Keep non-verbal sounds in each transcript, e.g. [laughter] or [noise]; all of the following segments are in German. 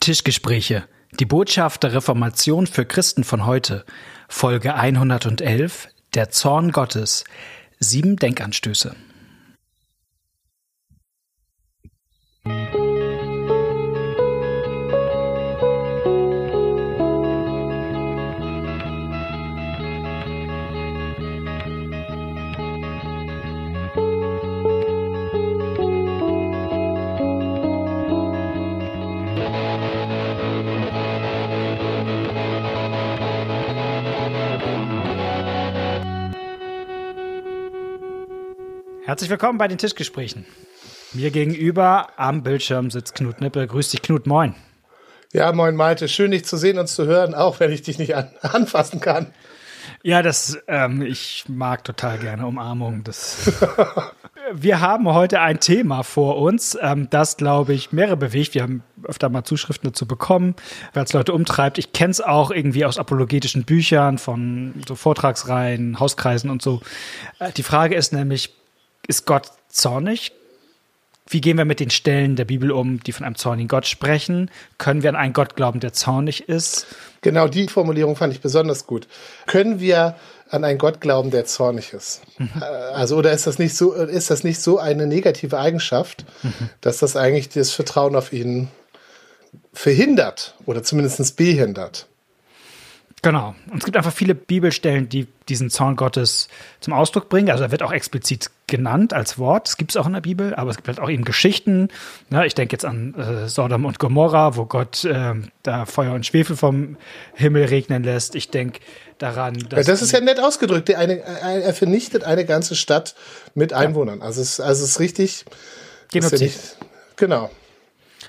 Tischgespräche. Die Botschaft der Reformation für Christen von heute. Folge 111. Der Zorn Gottes. Sieben Denkanstöße. Herzlich willkommen bei den Tischgesprächen. Mir gegenüber am Bildschirm sitzt Knut Nippel. Grüß dich, Knut. Moin. Ja, moin Malte. Schön, dich zu sehen und zu hören, auch wenn ich dich nicht an [laughs] anfassen kann. Ja, das, ähm, ich mag total gerne Umarmung. Das, wir haben heute ein Thema vor uns, ähm, das, glaube ich, mehrere bewegt. Wir haben öfter mal Zuschriften dazu bekommen, weil es Leute umtreibt. Ich kenne es auch irgendwie aus apologetischen Büchern, von so Vortragsreihen, Hauskreisen und so. Äh, die Frage ist nämlich, ist Gott zornig? Wie gehen wir mit den Stellen der Bibel um, die von einem zornigen Gott sprechen? Können wir an einen Gott glauben, der zornig ist? Genau die Formulierung fand ich besonders gut. Können wir an einen Gott glauben, der zornig ist? Mhm. Also, oder ist das nicht so, ist das nicht so eine negative Eigenschaft, mhm. dass das eigentlich das Vertrauen auf ihn verhindert oder zumindest behindert? Genau. Und es gibt einfach viele Bibelstellen, die diesen Zorn Gottes zum Ausdruck bringen. Also er wird auch explizit genannt als Wort. Das gibt es auch in der Bibel, aber es gibt halt auch eben Geschichten. Ja, ich denke jetzt an äh, Sodom und Gomorra, wo Gott äh, da Feuer und Schwefel vom Himmel regnen lässt. Ich denke daran, dass. Ja, das ist ja nett ausgedrückt. Eine, er vernichtet eine ganze Stadt mit Einwohnern. Ja. Also, es, also es ist richtig. Genozid. Ist ja nicht, genau.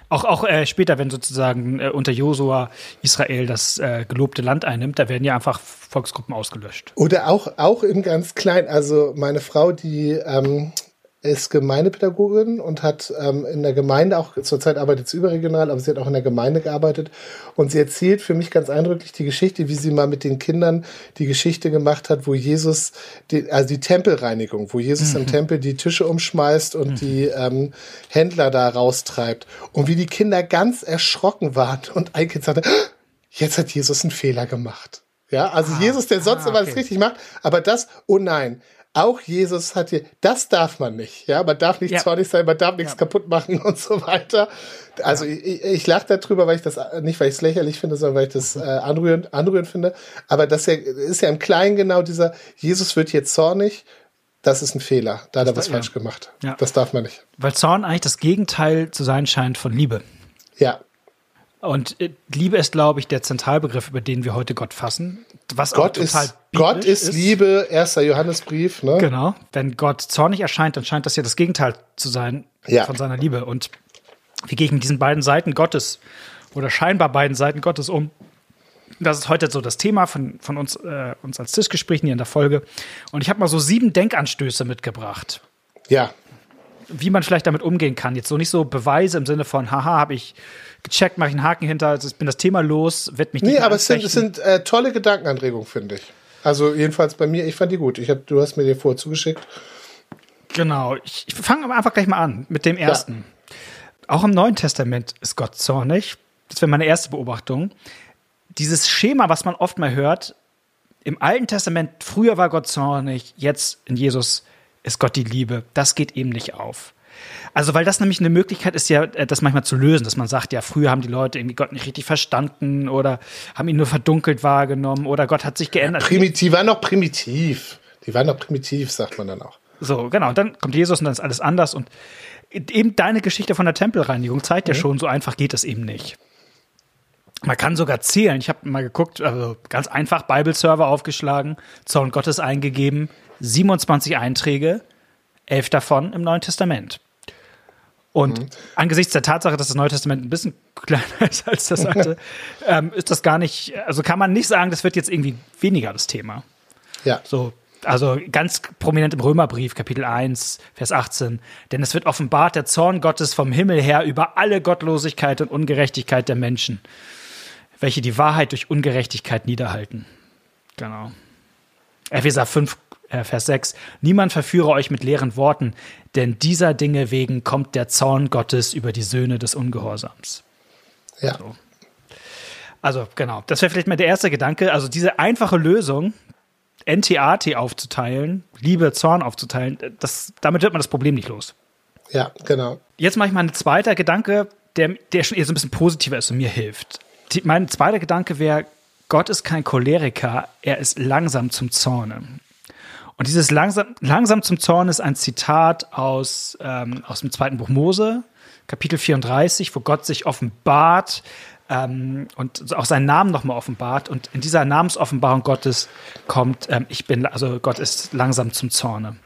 Auch, auch äh, später, wenn sozusagen äh, unter Josua Israel das äh, gelobte Land einnimmt, da werden ja einfach Volksgruppen ausgelöscht. Oder auch, auch im ganz Kleinen. Also meine Frau, die ähm, ist Gemeindepädagogin und hat ähm, in der Gemeinde auch, zurzeit arbeitet sie überregional, aber sie hat auch in der Gemeinde gearbeitet. Und sie erzählt für mich ganz eindrücklich die Geschichte, wie sie mal mit den Kindern die Geschichte gemacht hat, wo Jesus, die, also die Tempelreinigung, wo Jesus mhm. im Tempel die Tische umschmeißt und mhm. die ähm, Händler da raustreibt. Und wie die Kinder ganz erschrocken waren und ein Kind sagte, jetzt hat Jesus einen Fehler gemacht. Ja, also ah, Jesus, der sonst ah, okay. immer alles richtig macht, aber das, oh nein, auch Jesus hat hier, das darf man nicht. Ja, man darf nicht ja. zornig sein, man darf nichts ja. kaputt machen [laughs] und so weiter. Also ja. ich, ich lache darüber, weil ich das nicht, weil ich es lächerlich finde, sondern weil ich das äh, anrührend, anrührend finde. Aber das ist ja im Kleinen genau dieser, Jesus wird hier zornig. Das ist ein Fehler. Da hat er was falsch gemacht. Das darf man nicht. Weil Zorn eigentlich das Gegenteil zu sein scheint von Liebe. Ja, und äh, Liebe ist, glaube ich, der Zentralbegriff, über den wir heute Gott fassen. Was Gott ist, Gott ist, ist Liebe, erster Johannesbrief. Ne? Genau. Wenn Gott zornig erscheint, dann scheint das ja das Gegenteil zu sein ja. von seiner Liebe. Und wie gehe ich mit diesen beiden Seiten Gottes oder scheinbar beiden Seiten Gottes um? Das ist heute so das Thema von, von uns, äh, uns als Tischgesprächen hier in der Folge. Und ich habe mal so sieben Denkanstöße mitgebracht. Ja. Wie man vielleicht damit umgehen kann. Jetzt so nicht so Beweise im Sinne von, haha, habe ich gecheckt, mache ich einen Haken hinter, also ich bin das Thema los, wird mich nicht Nee, aber es sind, es sind äh, tolle Gedankenanregungen, finde ich. Also jedenfalls bei mir, ich fand die gut. Ich hab, du hast mir die vorzugeschickt. Genau, ich, ich fange einfach gleich mal an mit dem ersten. Ja. Auch im Neuen Testament ist Gott zornig. Das wäre meine erste Beobachtung. Dieses Schema, was man oft mal hört, im Alten Testament, früher war Gott zornig, jetzt in Jesus ist Gott die Liebe. Das geht eben nicht auf. Also, weil das nämlich eine Möglichkeit ist, ja, äh, das manchmal zu lösen, dass man sagt, ja, früher haben die Leute irgendwie Gott nicht richtig verstanden oder haben ihn nur verdunkelt wahrgenommen oder Gott hat sich geändert. Primitiv, die waren noch primitiv. Die waren noch primitiv, sagt man dann auch. So, genau. Und dann kommt Jesus und dann ist alles anders. Und eben deine Geschichte von der Tempelreinigung zeigt mhm. ja schon, so einfach geht es eben nicht. Man kann sogar zählen. Ich habe mal geguckt, also ganz einfach Bible-Server aufgeschlagen, Zorn Gottes eingegeben, 27 Einträge, elf davon im Neuen Testament. Und mhm. angesichts der Tatsache, dass das Neue Testament ein bisschen [laughs] kleiner ist als das alte, [laughs] ähm, ist das gar nicht, also kann man nicht sagen, das wird jetzt irgendwie weniger das Thema. Ja. So, also ganz prominent im Römerbrief, Kapitel 1, Vers 18. Denn es wird offenbart der Zorn Gottes vom Himmel her über alle Gottlosigkeit und Ungerechtigkeit der Menschen, welche die Wahrheit durch Ungerechtigkeit niederhalten. Genau. Epheser 5, äh, Vers 6. Niemand verführe euch mit leeren Worten, denn dieser Dinge wegen kommt der Zorn Gottes über die Söhne des Ungehorsams. Ja. So. Also genau, das wäre vielleicht mal der erste Gedanke. Also diese einfache Lösung, NTAT aufzuteilen, Liebe, Zorn aufzuteilen, das, damit wird man das Problem nicht los. Ja, genau. Jetzt mache ich mal einen zweiten Gedanke, der, der schon eher so ein bisschen positiver ist und mir hilft. Die, mein zweiter Gedanke wäre, Gott ist kein Choleriker, er ist langsam zum Zorne. Und dieses langsam, langsam zum Zorn ist ein Zitat aus, ähm, aus dem zweiten Buch Mose, Kapitel 34, wo Gott sich offenbart ähm, und auch seinen Namen nochmal offenbart. Und in dieser Namensoffenbarung Gottes kommt, ähm, ich bin, also Gott ist langsam zum Zorne.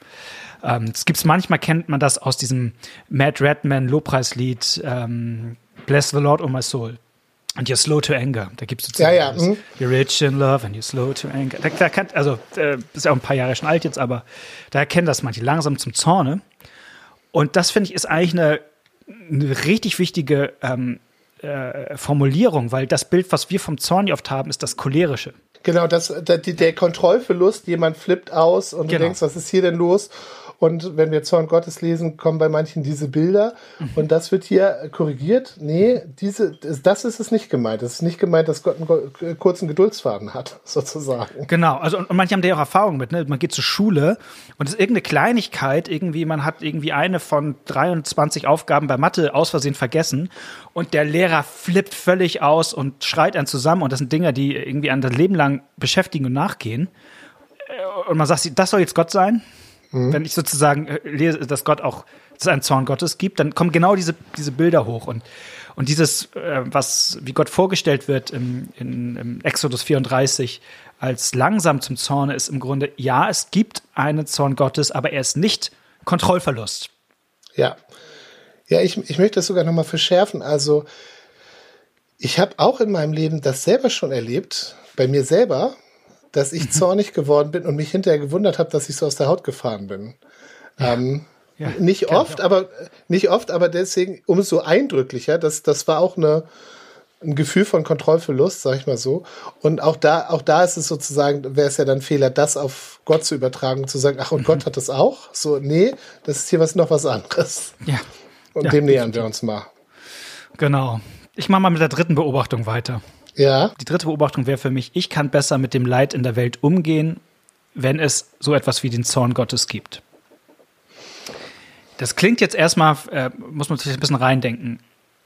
Ähm, es gibt's manchmal kennt man das aus diesem Matt Redman Lobpreislied ähm, Bless the Lord, oh my soul. And you're slow to anger. Da gibt's sozusagen Ja, ja, mhm. You're rich in love and you're slow to anger. Da, da kann, also äh, ist ja auch ein paar Jahre schon alt jetzt, aber da erkennen das manche langsam zum Zorne. Und das finde ich ist eigentlich eine, eine richtig wichtige ähm, äh, Formulierung, weil das Bild, was wir vom Zorn oft haben, ist das cholerische. Genau, das, der, der Kontrollverlust, jemand flippt aus und Genau. du denkst, was ist hier denn los? Und wenn wir Zorn Gottes lesen, kommen bei manchen diese Bilder. Mhm. Und das wird hier korrigiert. Nee, diese, das ist es nicht gemeint. Es ist nicht gemeint, dass Gott einen go- kurzen Geduldsfaden hat, [laughs] sozusagen. Genau, also und, und manche haben da ja auch Erfahrung mit, ne? Man geht zur Schule und es ist irgendeine Kleinigkeit, irgendwie, man hat irgendwie eine von 23 Aufgaben bei Mathe aus Versehen vergessen und der Lehrer flippt völlig aus und schreit einen zusammen und das sind Dinge, die irgendwie an das Leben lang beschäftigen und nachgehen. Äh, Und man sagt, das soll jetzt Gott sein? Wenn ich sozusagen äh, lese, dass Gott auch, dass es einen Zorn Gottes gibt, dann kommen genau diese, diese Bilder hoch und und dieses, äh, was wie Gott vorgestellt wird im, in, im Exodus 34 als langsam zum Zorne, ist im Grunde, ja, es gibt einen Zorn Gottes, aber er ist nicht Kontrollverlust. Ja. Ja, ich, ich möchte das sogar nochmal verschärfen. Also, ich habe auch in meinem Leben das selber schon erlebt, bei mir selber, dass ich zornig geworden bin und mich hinterher gewundert habe, dass ich so aus der Haut gefahren bin. Ähm, Ja, nicht oft, aber nicht oft, aber deswegen umso eindrücklicher. Das, das war auch eine, ein Gefühl von Kontrollverlust, sag ich mal so. Und auch da, auch da ist es sozusagen, wäre es ja dann Fehler, das auf Gott zu übertragen und zu sagen, ach, und Gott hat das auch? So, nee, das ist hier was noch was anderes. Ja, Und Ja, dem nähern wir uns mal. genau. Ich mache mal mit der dritten Beobachtung weiter. Ja, Die dritte Beobachtung wäre für mich, ich kann besser mit dem Leid in der Welt umgehen, wenn es so etwas wie den Zorn Gottes gibt. Das klingt jetzt erstmal, äh, muss man sich ein bisschen reindenken.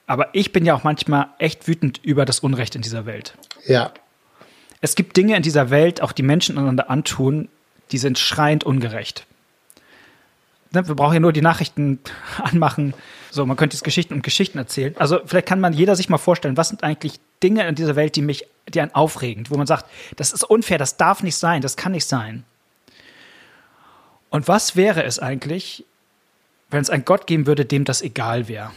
Aber ich bin ja auch manchmal echt wütend über das Unrecht in dieser Welt. ja, Es gibt Dinge in dieser Welt, auch die Menschen einander antun, die sind schreiend ungerecht. Ne, Wir brauchen ja nur die Nachrichten [laughs] anmachen. So, man könnte jetzt Geschichten und Geschichten erzählen. Also vielleicht kann man jeder sich mal vorstellen, was sind eigentlich Dinge in dieser Welt, die mich, die einen aufregen, wo man sagt, das ist unfair, das darf nicht sein, das kann nicht sein. Und was wäre es eigentlich, wenn es einen Gott geben würde, dem das egal wäre?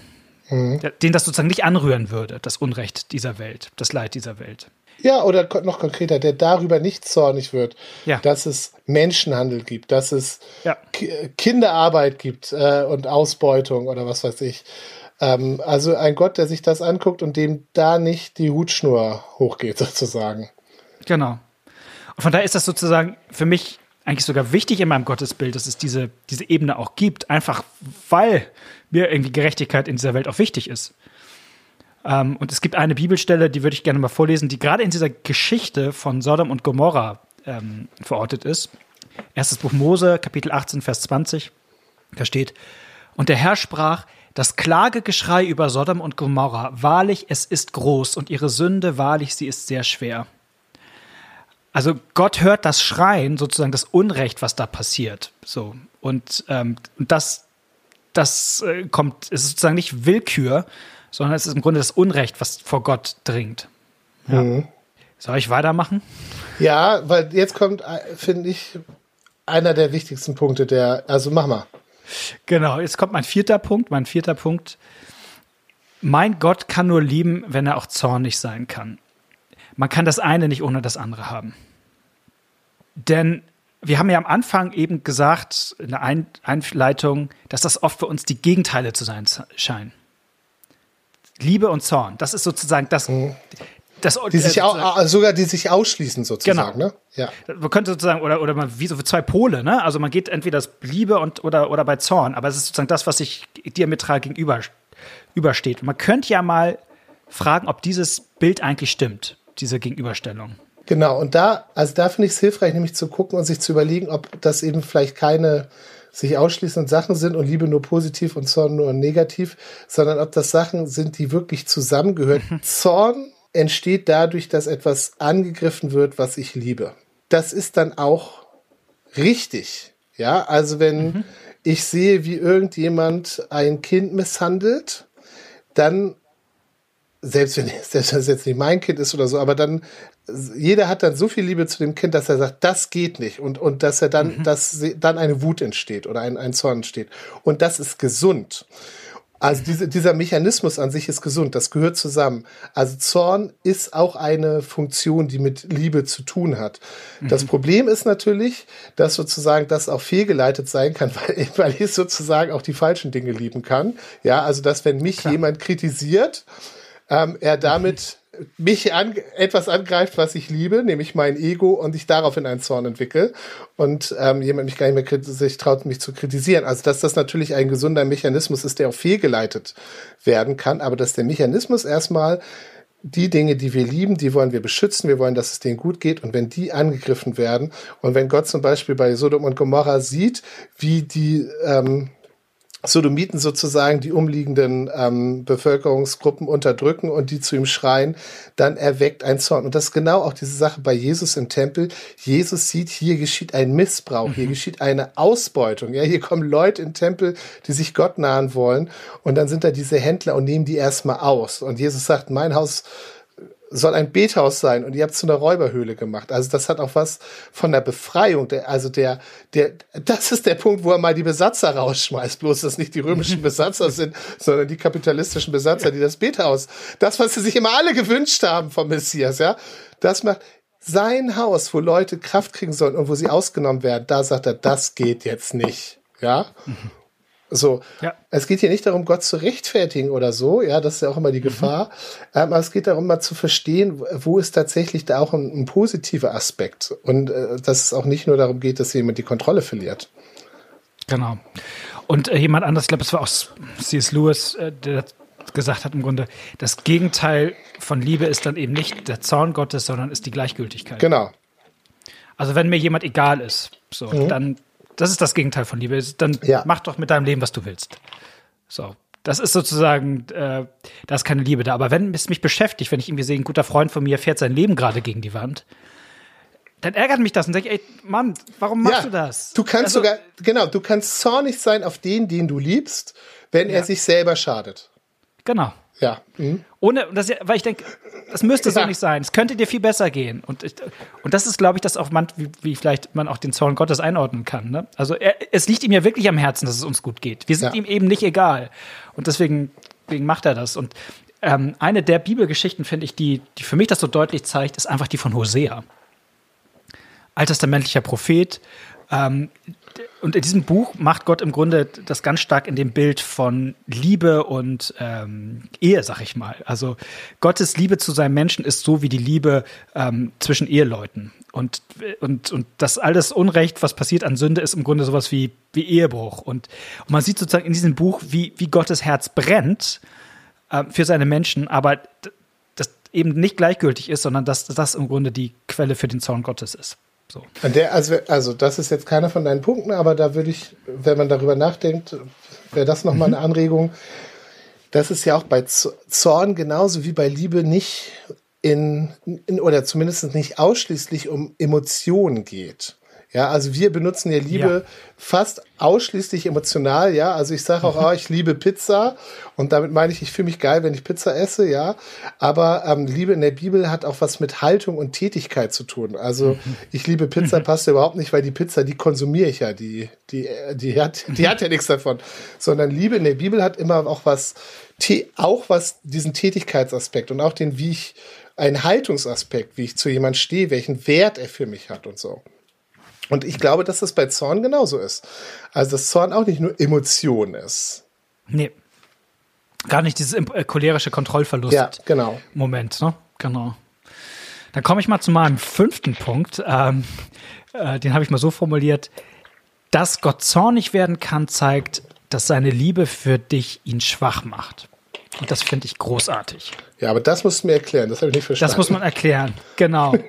Der- Den das sozusagen nicht anrühren würde, das Unrecht dieser Welt, das Leid dieser Welt. Ja, oder noch konkreter, der darüber nicht zornig wird, Ja. dass es Menschenhandel gibt, dass es Ja. Ki- Kinderarbeit gibt äh, und Ausbeutung oder was weiß ich. Ähm, also ein Gott, der sich das anguckt und dem da nicht die Hutschnur hochgeht, [laughs] sozusagen. Genau. Und von daher ist das sozusagen für mich eigentlich sogar wichtig in meinem Gottesbild, dass es diese, diese Ebene auch gibt, einfach weil mir irgendwie Gerechtigkeit in dieser Welt auch wichtig ist. Ähm, und es gibt eine Bibelstelle, die würde ich gerne mal vorlesen, die gerade in dieser Geschichte von Sodom und Gomorra ähm, verortet ist. Erstes Buch Mose, Kapitel 18, Vers 20. Da steht, und der Herr sprach, das Klagegeschrei über Sodom und Gomorra, wahrlich, es ist groß und ihre Sünde, wahrlich, sie ist sehr schwer. Also Gott hört das Schreien, sozusagen das Unrecht, was da passiert. So und ähm, das, das äh, kommt, es ist sozusagen nicht Willkür, sondern es ist im Grunde das Unrecht, was vor Gott dringt. Ja. Soll ich weitermachen? Ja, weil jetzt kommt, äh, finde ich, einer der wichtigsten Punkte der, also mach mal. Genau, jetzt kommt mein vierter Punkt. Mein vierter Punkt. Mein Gott kann nur lieben, wenn er auch zornig sein kann. Man kann das eine nicht ohne das andere haben. Denn wir haben ja am Anfang eben gesagt, in der Ein Einleitung, dass das oft für uns die Gegenteile zu sein scheinen. Liebe und Zorn, das ist sozusagen das. Das Die sich äh, auch, äh, sogar die sich ausschließen, sozusagen, Genau. ne? Ja. man könnte sozusagen, oder, oder man, wie so für zwei Pole, ne? Also man geht entweder das Liebe und, oder, oder bei Zorn, aber es ist sozusagen das, was sich diametral gegenüber übersteht. Man könnte ja mal fragen, ob dieses Bild eigentlich stimmt, diese Gegenüberstellung. Genau, und da, also da finde ich es hilfreich, nämlich zu gucken und sich zu überlegen, ob das eben vielleicht keine sich ausschließend Sachen sind und Liebe nur positiv und Zorn nur negativ, sondern ob das Sachen sind, die wirklich zusammengehören. [laughs] Zorn entsteht dadurch, dass etwas angegriffen wird, was ich liebe. Das ist dann auch richtig. Ja, also wenn mhm. ich sehe, wie irgendjemand ein Kind misshandelt, dann selbst wenn [laughs] das jetzt nicht mein Kind ist oder so, aber dann jeder hat dann so viel Liebe zu dem Kind, dass er sagt, das geht nicht und und dass er dann, mhm. dass dann eine Wut entsteht oder ein, ein Zorn entsteht und das ist gesund. Also diese, dieser Mechanismus an sich ist gesund, das gehört zusammen. Also Zorn ist auch eine Funktion, die mit Liebe zu tun hat. Das mhm. Problem ist natürlich, dass sozusagen das auch fehlgeleitet sein kann, [laughs] weil, weil ich sozusagen auch die falschen Dinge lieben kann. Ja, also dass wenn mich Klar. jemand kritisiert, ähm, er damit mich an, etwas angreift, was ich liebe, nämlich mein Ego, und ich daraufhin einen Zorn entwickle und ähm, jemand mich gar nicht mehr sich traut, mich zu kritisieren. Also dass das natürlich ein gesunder Mechanismus ist, der auch fehlgeleitet werden kann, aber dass der Mechanismus erstmal die Dinge, die wir lieben, die wollen wir beschützen, wir wollen, dass es denen gut geht. Und wenn die angegriffen werden und wenn Gott zum Beispiel bei Sodom und Gomorra sieht, wie die ähm, Sodomiten sozusagen die umliegenden ähm, Bevölkerungsgruppen unterdrücken und die zu ihm schreien, dann erweckt ein Zorn. Und das ist genau auch diese Sache bei Jesus im Tempel. Jesus sieht, hier geschieht ein Missbrauch, hier mhm. geschieht eine Ausbeutung. Ja, hier kommen Leute in den Tempel, die sich Gott nahen wollen. Und dann sind da diese Händler und nehmen die erstmal aus. Und Jesus sagt, mein Haus soll ein Bethaus sein und ihr habt zu einer Räuberhöhle gemacht. Also das hat auch was von der Befreiung. Der, also der, der, das ist der Punkt, wo er mal die Besatzer rausschmeißt. Bloß, dass nicht die römischen [laughs] Besatzer sind, sondern die kapitalistischen Besatzer, die das Bethaus, das, was sie sich immer alle gewünscht haben vom Messias, ja, das macht sein Haus, wo Leute Kraft kriegen sollen und wo sie ausgenommen werden. Da sagt er, das geht jetzt nicht, ja. Mhm. So. Ja. Es geht hier nicht darum, Gott zu rechtfertigen oder so. Ja, das ist ja auch immer die mhm. Gefahr. Mhm. aber es geht darum, mal zu verstehen, wo ist tatsächlich da auch ein, ein positiver Aspekt. Und äh, dass es auch nicht nur darum geht, dass jemand die Kontrolle verliert. Genau. Und äh, jemand anders, ich glaube, es war auch C.S. Lewis, äh, der gesagt hat im Grunde, das Gegenteil von Liebe ist dann eben nicht der Zorn Gottes, sondern ist die Gleichgültigkeit. Genau. Also wenn mir jemand egal ist, so, mhm. dann das ist das Gegenteil von Liebe. Dann ja. mach doch mit deinem Leben, was du willst. So. Das ist sozusagen, äh, da ist keine Liebe da. Aber wenn es mich beschäftigt, wenn ich irgendwie sehe, ein guter Freund von mir fährt sein Leben gerade gegen die Wand, dann ärgert mich das und denke, ey, Mann, warum machst ja, du das? Du kannst also, sogar, genau, du kannst zornig sein auf den, den du liebst, wenn ja. er sich selber schadet. Genau. Ja. Mhm. Ohne, das, weil ich denke, das müsste so nicht sein. Es könnte dir viel besser gehen. Und, ich, und das ist, glaube ich, das auch man, wie, wie vielleicht man auch den Zorn Gottes einordnen kann. Ne? Also er, es liegt ihm ja wirklich am Herzen, dass es uns gut geht. Wir sind ja. ihm eben nicht egal. Und deswegen, deswegen macht er das. Und ähm, eine der Bibelgeschichten, finde ich, die, die für mich das so deutlich zeigt, ist einfach die von Hosea. Alttestamentlicher Prophet, ähm, und in diesem Buch macht Gott im Grunde das ganz stark in dem Bild von Liebe und ähm, Ehe, sag ich mal. Also Gottes Liebe zu seinem Menschen ist so wie die Liebe ähm, zwischen Eheleuten. Und, und, und das alles Unrecht, was passiert an Sünde, ist im Grunde sowas wie, wie Ehebruch. Und, und man sieht sozusagen in diesem Buch, wie, wie Gottes Herz brennt äh, für seine Menschen, aber das eben nicht gleichgültig ist, sondern dass das im Grunde die Quelle für den Zorn Gottes ist. So. Der, also, also, das ist jetzt keiner von deinen Punkten, aber da würde ich, wenn man darüber nachdenkt, wäre das nochmal mhm. eine Anregung. Das ist ja auch bei Zorn genauso wie bei Liebe nicht in, in oder zumindest nicht ausschließlich um Emotionen geht. Ja, also wir benutzen ja Liebe ja. fast ausschließlich emotional, ja. Also ich sage auch, oh, ich liebe Pizza und damit meine ich, ich fühle mich geil, wenn ich Pizza esse, ja. Aber ähm, Liebe in der Bibel hat auch was mit Haltung und Tätigkeit zu tun. Also mhm. ich liebe Pizza mhm. passt überhaupt nicht, weil die Pizza, die konsumiere ich ja, die, die, die hat, die hat ja nichts davon. Sondern Liebe in der Bibel hat immer auch was, auch was diesen Tätigkeitsaspekt und auch den, wie ich, einen Haltungsaspekt, wie ich zu jemand stehe, welchen Wert er für mich hat und so. Und ich glaube, dass das bei Zorn genauso ist. Also, dass Zorn auch nicht nur Emotion ist. Nee. Gar nicht dieses äh, cholerische Kontrollverlust. Ja, genau. Moment, ne? Genau. Dann komme ich mal zu meinem fünften Punkt. Ähm, äh, den habe ich mal so formuliert. Dass Gott zornig werden kann, zeigt, dass seine Liebe für dich ihn schwach macht. Und das finde ich großartig. Ja, aber das musst du mir erklären, das habe ich nicht verstanden. Das muss man erklären, genau. [laughs]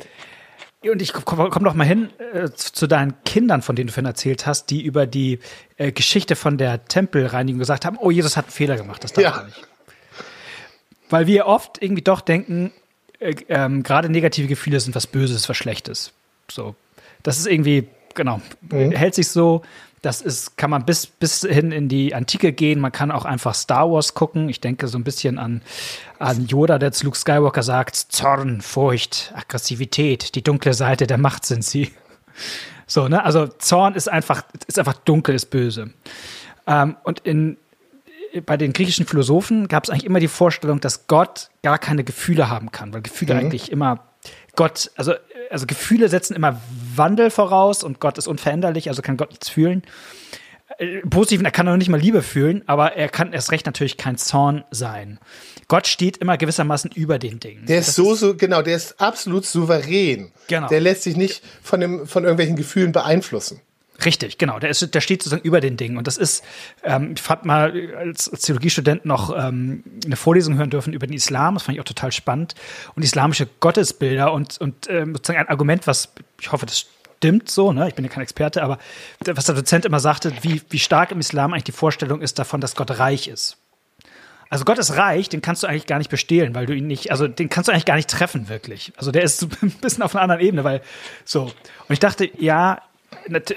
Und ich komme komm doch mal hin äh, zu deinen Kindern, von denen du vorhin erzählt hast, die über die äh, Geschichte von der Tempelreinigung gesagt haben, oh, Jesus hat einen Fehler gemacht, das darf ja. er nicht. Weil wir oft irgendwie doch denken, äh, ähm, gerade negative Gefühle sind was Böses, was Schlechtes. So, das ist irgendwie, genau, mhm. hält sich so. Das ist, kann man bis, bis hin in die Antike gehen. Man kann auch einfach Star Wars gucken. Ich denke so ein bisschen an, an Yoda, der zu Luke Skywalker sagt, Zorn, Furcht, Aggressivität, die dunkle Seite der Macht sind sie. So, ne? Also Zorn ist einfach, ist einfach dunkel, ist böse. Ähm, und in, bei den griechischen Philosophen gab es eigentlich immer die Vorstellung, dass Gott gar keine Gefühle haben kann, weil Gefühle mhm. eigentlich immer Gott, also, also Gefühle setzen immer Wandel voraus und Gott ist unveränderlich, also kann Gott nichts fühlen. Äh, Positiv, er kann noch nicht mal Liebe fühlen, aber er kann erst recht natürlich kein Zorn sein. Gott steht immer gewissermaßen über den Dingen. Der ist das so, so, genau, der ist absolut souverän. Genau. Der lässt sich nicht von, dem, von irgendwelchen Gefühlen beeinflussen. Richtig, genau. Der, ist, der steht sozusagen über den Dingen. Und das ist, ähm, ich habe mal als, als Theologiestudent noch ähm, eine Vorlesung hören dürfen über den Islam. Das fand ich auch total spannend. Und islamische Gottesbilder und, und ähm, sozusagen ein Argument, was ich hoffe, das stimmt so, ne? ich bin ja kein Experte, aber was der Dozent immer sagte, wie, wie stark im Islam eigentlich die Vorstellung ist davon, dass Gott reich ist. Also Gott ist reich, den kannst du eigentlich gar nicht bestehlen, weil du ihn nicht, also den kannst du eigentlich gar nicht treffen, wirklich. Also der ist [laughs] ein bisschen auf einer anderen Ebene, weil so. Und ich dachte, ja,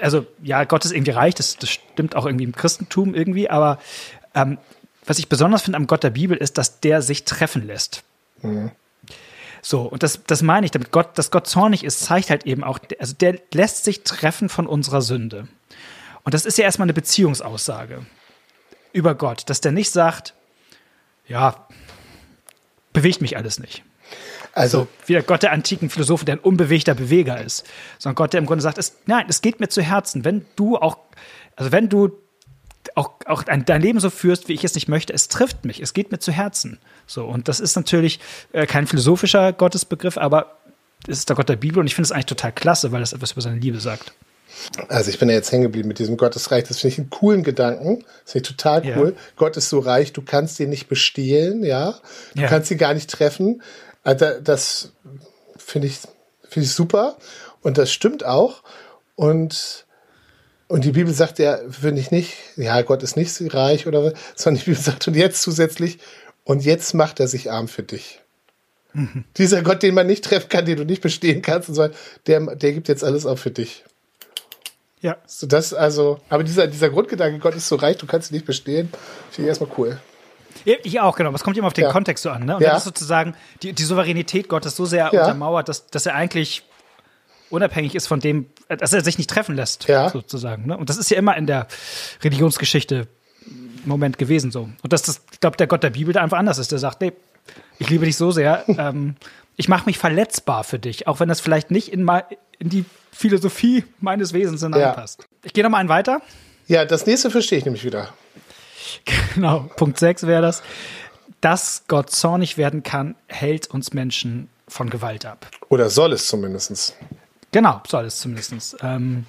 also ja, Gott ist irgendwie reich, das, das stimmt auch irgendwie im Christentum irgendwie, aber ähm, was ich besonders finde am Gott der Bibel ist, dass der sich treffen lässt. Mhm. So, und das, das meine ich damit. Gott, dass Gott zornig ist, zeigt halt eben auch, also der lässt sich treffen von unserer Sünde. Und das ist ja erstmal eine Beziehungsaussage über Gott, dass der nicht sagt, ja, bewegt mich alles nicht. Also so, wie der Gott der antiken Philosophen, der ein unbewegter Beweger ist, sondern Gott, der im Grunde sagt, es, nein, es geht mir zu Herzen. Wenn du auch, also wenn du auch, auch dein, Leben so führst, wie ich es nicht möchte, es trifft mich, es geht mir zu Herzen. So, und das ist natürlich äh, kein philosophischer Gottesbegriff, aber es ist der Gott der Bibel und ich finde es eigentlich total klasse, weil das etwas über seine Liebe sagt. Also ich bin ja jetzt hängen geblieben mit diesem Gottesreich. Das finde ich einen coolen Gedanken. Das finde ich total cool. Ja. Gott ist so reich, du kannst ihn nicht bestehlen, ja. Du ja. kannst ihn gar nicht treffen. Also das finde ich, finde ich super. Und das stimmt auch. Und, und die Bibel sagt ja, finde ich nicht, ja, Gott ist nicht so reich oder was, sondern die Bibel sagt und jetzt zusätzlich, und jetzt macht er sich arm für dich. Mhm. Dieser Gott, den man nicht treffen kann, den du nicht bestehen kannst und so, der, der gibt jetzt alles auf für dich. Ja. So das also, aber dieser, dieser Grundgedanke, Gott ist so reich, du kannst ihn nicht bestehen, finde ich erstmal cool. Ich auch, genau. Es kommt immer auf den ja. Kontext so an. Ne? Und ja. das ist sozusagen die, die Souveränität Gottes so sehr ja. untermauert, dass, dass er eigentlich unabhängig ist von dem, dass er sich nicht treffen lässt, ja. sozusagen. Ne? Und das ist ja immer in der Religionsgeschichte Moment gewesen so. Und dass das, ich glaube, der Gott der Bibel da einfach anders ist. Der sagt, nee, ich liebe dich so sehr, [laughs] ähm, ich mache mich verletzbar für dich, auch wenn das vielleicht nicht in, in die Philosophie meines Wesens hineinpasst. Ja. Ich gehe noch mal einen weiter. Ja, das nächste verstehe ich nämlich wieder. [laughs] Genau, Punkt 6 wäre das. Dass Gott zornig werden kann, hält uns Menschen von Gewalt ab. Oder soll es zumindest. Genau, soll es zumindest. Ähm,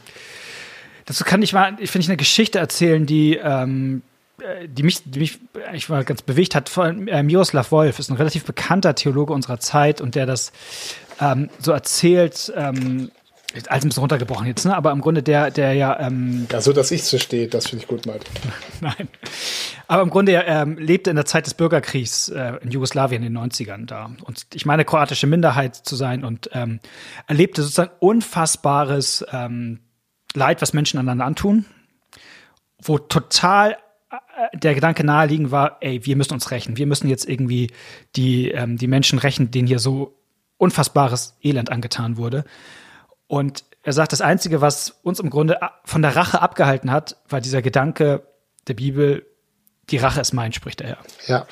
dazu kann ich mal, ich finde ich eine Geschichte erzählen, die, ähm, äh, die mich, die mich eigentlich mal ganz bewegt hat. Von äh, Miroslav Wolf ist ein relativ bekannter Theologe unserer Zeit und der das ähm, so erzählt, ähm, alles ein bisschen runtergebrochen jetzt, ne? aber im Grunde der, der ja. Ähm, ja, so dass ich es verstehe, das finde ich gut, Matt. [laughs] Nein. Aber im Grunde er ähm, lebte in der Zeit des Bürgerkriegs äh, in Jugoslawien in den 90ern da. Und ich meine, kroatische Minderheit zu sein und ähm, erlebte sozusagen unfassbares ähm, Leid, was Menschen einander antun, wo total äh, der Gedanke naheliegend war, ey, wir müssen uns rächen. Wir müssen jetzt irgendwie die, ähm, die Menschen rächen, denen hier so unfassbares Elend angetan wurde. Und er sagt, das Einzige, was uns im Grunde von der Rache abgehalten hat, war dieser Gedanke der Bibel, die Rache ist mein, spricht er. Ja.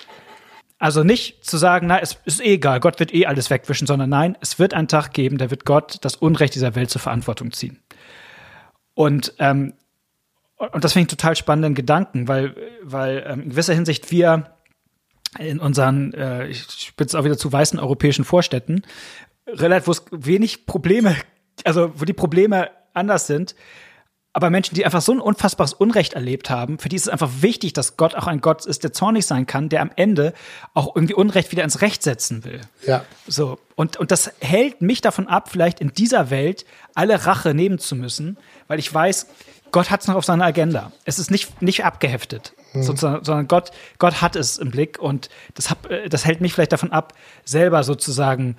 Also nicht zu sagen, na, es ist eh egal, Gott wird eh alles wegwischen, sondern nein, es wird einen Tag geben, da wird Gott das Unrecht dieser Welt zur Verantwortung ziehen. Und, ähm, und das finde ich total spannenden Gedanken, weil, weil ähm, in gewisser Hinsicht wir in unseren, äh, ich spitze auch wieder zu weißen europäischen Vorstädten, relativ, wenig Probleme also wo die Probleme anders sind, Aber Menschen, die einfach so ein unfassbares Unrecht erlebt haben, für die ist es einfach wichtig, dass Gott auch ein Gott ist, der zornig sein kann, der am Ende auch irgendwie Unrecht wieder ins Recht setzen will. Ja. So. Und, und das hält mich davon ab, vielleicht in dieser Welt alle Rache nehmen zu müssen, weil ich weiß, Gott hat es noch auf seiner Agenda. Es ist nicht, nicht abgeheftet, mhm. sozusagen, sondern Gott, Gott hat es im Blick und das, hab, äh, das hält mich vielleicht davon ab, selber sozusagen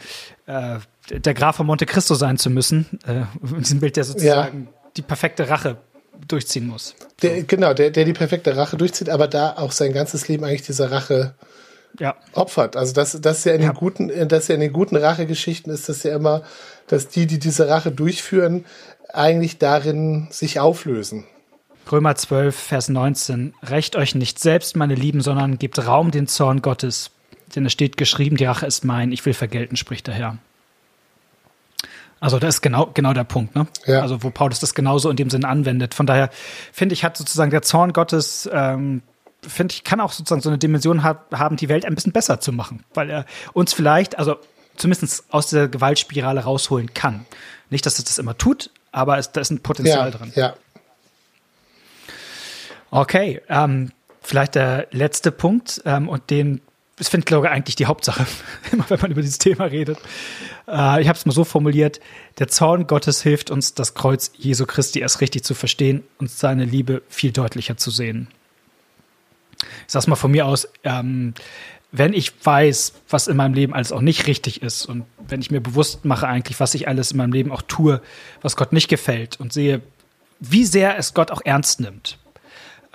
äh, der Graf von Monte Cristo sein zu müssen, äh, in diesem Bild, der sozusagen ja die perfekte Rache durchziehen muss. Der, genau, der, der die perfekte Rache durchzieht, aber da auch sein ganzes Leben eigentlich dieser Rache ja. opfert. Also das, das ja in ja. den guten, das ja in den guten Rachegeschichten ist das ja immer, dass die, die diese Rache durchführen, eigentlich darin sich auflösen. Römer 12, Vers 19. Recht euch nicht selbst, meine Lieben, sondern gebt Raum den Zorn Gottes. Denn es steht geschrieben, die Rache ist mein, ich will vergelten, spricht der Herr. Also das ist genau, genau der Punkt, ne? Ja. Also wo Paulus das genauso in dem Sinne anwendet. Von daher finde ich, hat sozusagen der Zorn Gottes, ähm, finde ich, kann auch sozusagen so eine Dimension hab, haben, die Welt ein bisschen besser zu machen. Weil er uns vielleicht, also zumindest aus der Gewaltspirale rausholen kann. Nicht, dass es das immer tut, aber es, da ist ein Potenzial ja, drin. Ja. Okay, ähm, vielleicht der letzte Punkt, ähm, und den ich finde, glaube ich, eigentlich die Hauptsache, [laughs] immer wenn man über dieses Thema redet. Äh, ich habe es mal so formuliert, der Zorn Gottes hilft uns, das Kreuz Jesu Christi erst richtig zu verstehen und seine Liebe viel deutlicher zu sehen. Ich sage mal von mir aus, ähm, wenn ich weiß, was in meinem Leben alles auch nicht richtig ist und wenn ich mir bewusst mache eigentlich, was ich alles in meinem Leben auch tue, was Gott nicht gefällt und sehe, wie sehr es Gott auch ernst nimmt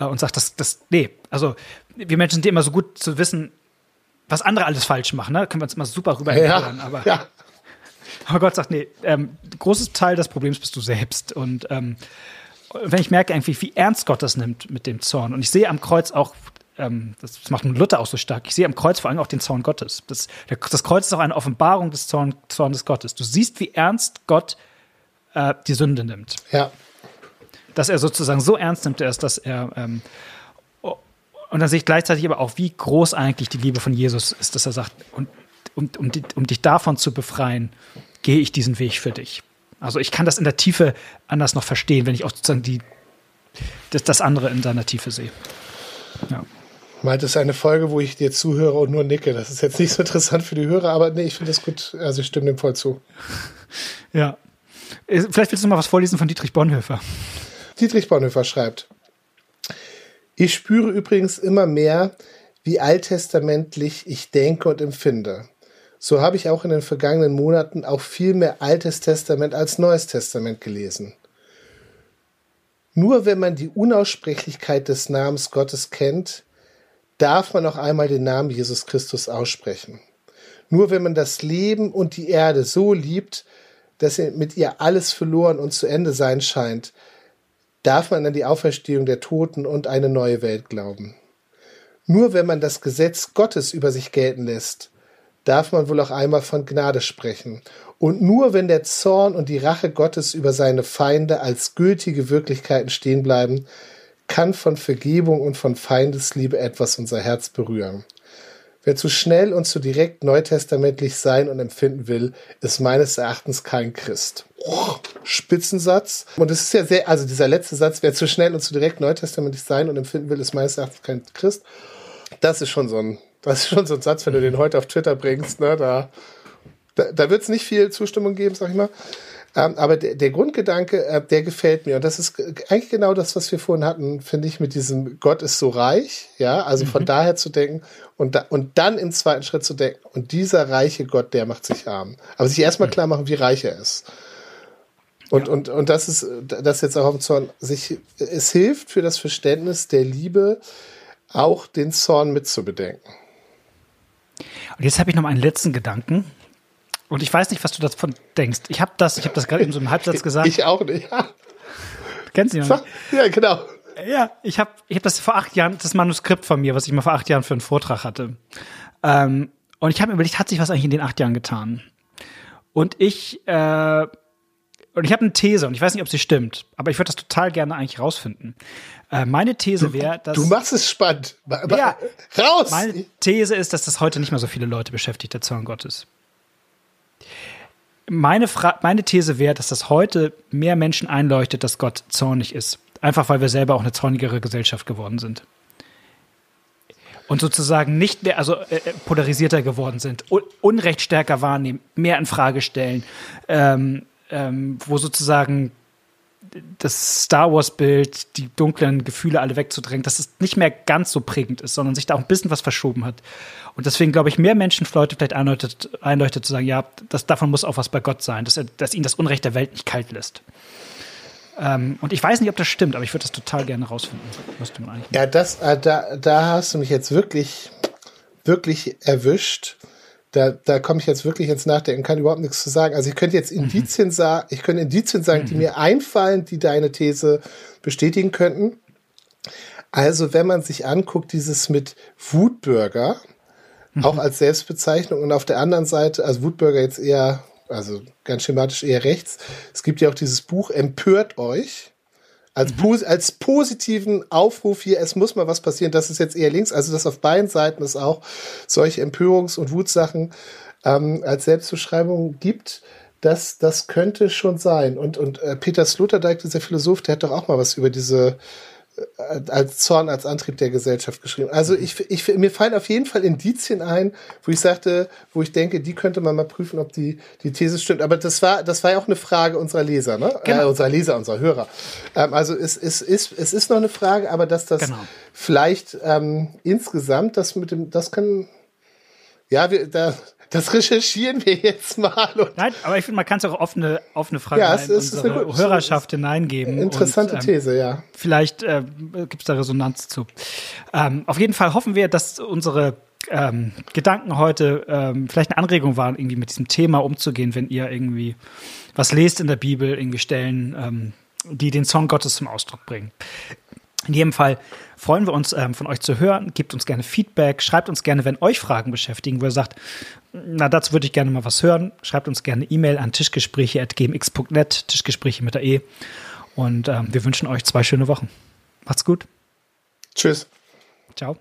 und sagt, das, das, nee, also wir Menschen sind immer so gut zu wissen, was andere alles falsch machen, ne? können wir uns immer super rüber ja, aber, ja. aber Gott sagt, nee, ähm, großes Teil des Problems bist du selbst. Und ähm, wenn ich merke irgendwie, wie ernst Gott das nimmt mit dem Zorn, und ich sehe am Kreuz auch, ähm, das macht Luther auch so stark, ich sehe am Kreuz vor allem auch den Zorn Gottes. Das, das Kreuz ist auch eine Offenbarung des Zorn, Zornes Gottes. Du siehst, wie ernst Gott äh, die Sünde nimmt. Ja. Dass er sozusagen so ernst nimmt, dass er ähm, und dann sehe ich gleichzeitig aber auch, wie groß eigentlich die Liebe von Jesus ist, dass er sagt, und, um, um, um dich davon zu befreien, gehe ich diesen Weg für dich. Also ich kann das in der Tiefe anders noch verstehen, wenn ich auch sozusagen die, das, das andere in seiner Tiefe sehe. Ja. Meint es eine Folge, wo ich dir zuhöre und nur nicke. Das ist jetzt nicht so interessant für die Hörer, aber nee, ich finde das gut. Also ich stimme dem voll zu. Ja. Äh, vielleicht willst du mal was vorlesen von Dietrich Bonhoeffer. Dietrich Bonhoeffer schreibt, ich spüre übrigens immer mehr, wie alttestamentlich ich denke und empfinde. So habe ich auch in den vergangenen Monaten auch viel mehr Altes Testament als Neues Testament gelesen. Nur wenn man die Unaussprechlichkeit des Namens Gottes kennt, darf man auch einmal den Namen Jesus Christus aussprechen. Nur wenn man das Leben und die Erde so liebt, dass mit ihr alles verloren und zu Ende sein scheint, darf man an die Auferstehung der Toten und eine neue Welt glauben. Nur wenn man das Gesetz Gottes über sich gelten lässt, darf man wohl auch einmal von Gnade sprechen. Und nur wenn der Zorn und die Rache Gottes über seine Feinde als gültige Wirklichkeiten stehen bleiben, kann von Vergebung und von Feindesliebe etwas unser Herz berühren. Wer zu schnell und zu direkt neutestamentlich sein und empfinden will, ist meines Erachtens kein Christ. Spitzensatz. Und es ist ja sehr, also dieser letzte Satz, wer zu schnell und zu direkt neutestamentlich sein und empfinden will, ist meines Erachtens kein Christ. Das ist schon so ein, das ist schon so ein Satz, wenn du den heute auf Twitter bringst, ne, da, da, da wird es nicht viel Zustimmung geben, sag ich mal. Ähm, aber der, der Grundgedanke, äh, der gefällt mir. Und das ist eigentlich genau das, was wir vorhin hatten, finde ich, mit diesem Gott ist so reich. Ja, also von mhm. daher zu denken und, da, und dann im zweiten Schritt zu denken, und dieser reiche Gott, der macht sich arm. Aber sich erstmal klar machen, wie reich er ist. Und, ja. und, und das ist, das jetzt auch auf dem Zorn, sich, es hilft für das Verständnis der Liebe, auch den Zorn mitzubedenken. Und jetzt habe ich noch einen letzten Gedanken. Und ich weiß nicht, was du davon denkst. Ich habe das, ich habe das gerade eben so im Halbsatz [laughs] gesagt. Ich auch nicht. Ja. Kennst du noch? [laughs] Ja, genau. Ja, ich habe ich hab das vor acht Jahren, das Manuskript von mir, was ich mal vor acht Jahren für einen Vortrag hatte. Ähm, und ich habe mir überlegt, hat sich was eigentlich in den acht Jahren getan? Und ich, äh, und ich habe eine These und ich weiß nicht, ob sie stimmt, aber ich würde das total gerne eigentlich rausfinden. Äh, meine These wäre, dass. Du machst es spannend. Ja, raus! Meine These ist, dass das heute nicht mehr so viele Leute beschäftigt, der Zorn Gottes meine, Fra meine These wäre, dass das heute mehr Menschen einleuchtet, dass Gott zornig ist. Einfach weil wir selber auch eine zornigere Gesellschaft geworden sind. Und sozusagen nicht mehr, also äh, äh polarisierter geworden sind, Un Unrecht stärker wahrnehmen, mehr in Frage stellen, ähm, ähm, wo sozusagen das Star Wars-Bild, die dunklen Gefühle alle wegzudrängen, dass es nicht mehr ganz so prägend ist, sondern sich da auch ein bisschen was verschoben hat. Und deswegen glaube ich, mehr Menschen Leute vielleicht einleuchtet, einleuchtet zu sagen, ja, das, davon muss auch was bei Gott sein, dass, er, dass ihn das Unrecht der Welt nicht kalt lässt. Ähm, und ich weiß nicht, ob das stimmt, aber ich würde das total gerne rausfinden. Müsste man eigentlich ja, das, äh, da, da hast du mich jetzt wirklich, wirklich erwischt da, da komme ich jetzt wirklich ins Nachdenken, kann überhaupt nichts zu sagen. Also ich könnte jetzt Indizien mhm. sagen, ich könnte Indizien sagen, mhm. die mir einfallen, die deine These bestätigen könnten. Also wenn man sich anguckt, dieses mit Wutbürger, mhm. auch als Selbstbezeichnung und auf der anderen Seite, also Wutbürger jetzt eher, also ganz schematisch eher rechts. Es gibt ja auch dieses Buch Empört euch als, mhm. als positiven Aufruf hier, es muss mal was passieren, das ist jetzt eher links, also dass auf beiden Seiten es auch solche Empörungs- und Wutsachen ähm, als Selbstbeschreibung gibt, das, das könnte schon sein. Und, und äh, Peter Sloterdijk, dieser Philosoph, der hat doch auch mal was über diese als Zorn als Antrieb der Gesellschaft geschrieben. Also ich, ich, mir fallen auf jeden Fall Indizien ein, wo ich sagte, wo ich denke, die könnte man mal prüfen, ob die, die These stimmt. Aber das war, das war ja auch eine Frage unserer Leser, ne? Genau. Äh, unserer Leser, unserer Hörer. Ähm, also es, es, ist, es ist noch eine Frage, aber dass das genau. vielleicht ähm, insgesamt, das mit dem, das kann, ja, wir, da, das recherchieren wir jetzt mal. Nein, aber ich finde, man kann es auch offene, offene Fragen ja, es, in unsere gute, Hörerschaft hineingeben. Interessante und, ähm, These, ja. Vielleicht äh, gibt es da Resonanz zu. Ähm, auf jeden Fall hoffen wir, dass unsere ähm, Gedanken heute ähm, vielleicht eine Anregung waren, irgendwie mit diesem Thema umzugehen, wenn ihr irgendwie was lest in der Bibel, irgendwie Stellen, ähm, die den Song Gottes zum Ausdruck bringen. In jedem Fall freuen wir uns, ähm, von euch zu hören. Gebt uns gerne Feedback. Schreibt uns gerne, wenn euch Fragen beschäftigen, wo ihr sagt, na, dazu würde ich gerne mal was hören. Schreibt uns gerne E-Mail an tischgespräche.gmx.net, Tischgespräche mit der E. Und ähm, wir wünschen euch zwei schöne Wochen. Macht's gut. Tschüss. Ciao.